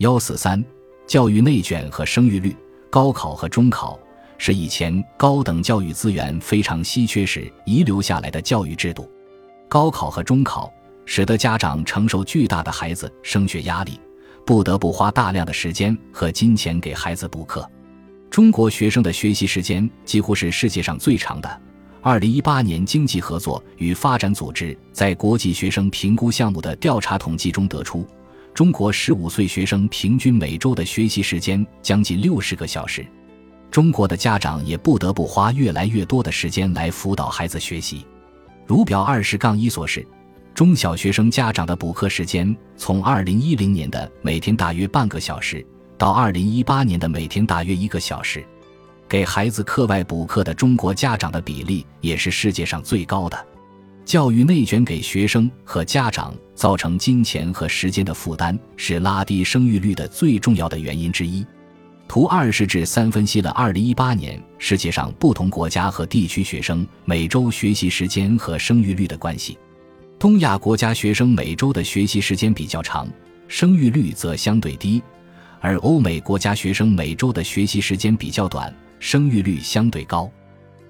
幺四三，教育内卷和生育率。高考和中考是以前高等教育资源非常稀缺时遗留下来的教育制度。高考和中考使得家长承受巨大的孩子升学压力，不得不花大量的时间和金钱给孩子补课。中国学生的学习时间几乎是世界上最长的。二零一八年经济合作与发展组织在国际学生评估项目的调查统计中得出，中国十五岁学生平均每周的学习时间将近六十个小时。中国的家长也不得不花越来越多的时间来辅导孩子学习。如表二十杠一所示，中小学生家长的补课时间从二零一零年的每天大约半个小时，到二零一八年的每天大约一个小时。给孩子课外补课的中国家长的比例也是世界上最高的。教育内卷给学生和家长造成金钱和时间的负担，是拉低生育率的最重要的原因之一。图二是至三分析了2018年世界上不同国家和地区学生每周学习时间和生育率的关系。东亚国家学生每周的学习时间比较长，生育率则相对低；而欧美国家学生每周的学习时间比较短。生育率相对高，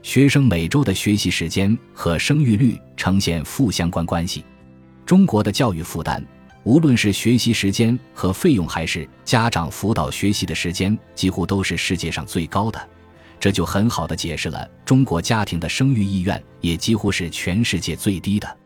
学生每周的学习时间和生育率呈现负相关关系。中国的教育负担，无论是学习时间和费用，还是家长辅导学习的时间，几乎都是世界上最高的。这就很好的解释了中国家庭的生育意愿也几乎是全世界最低的。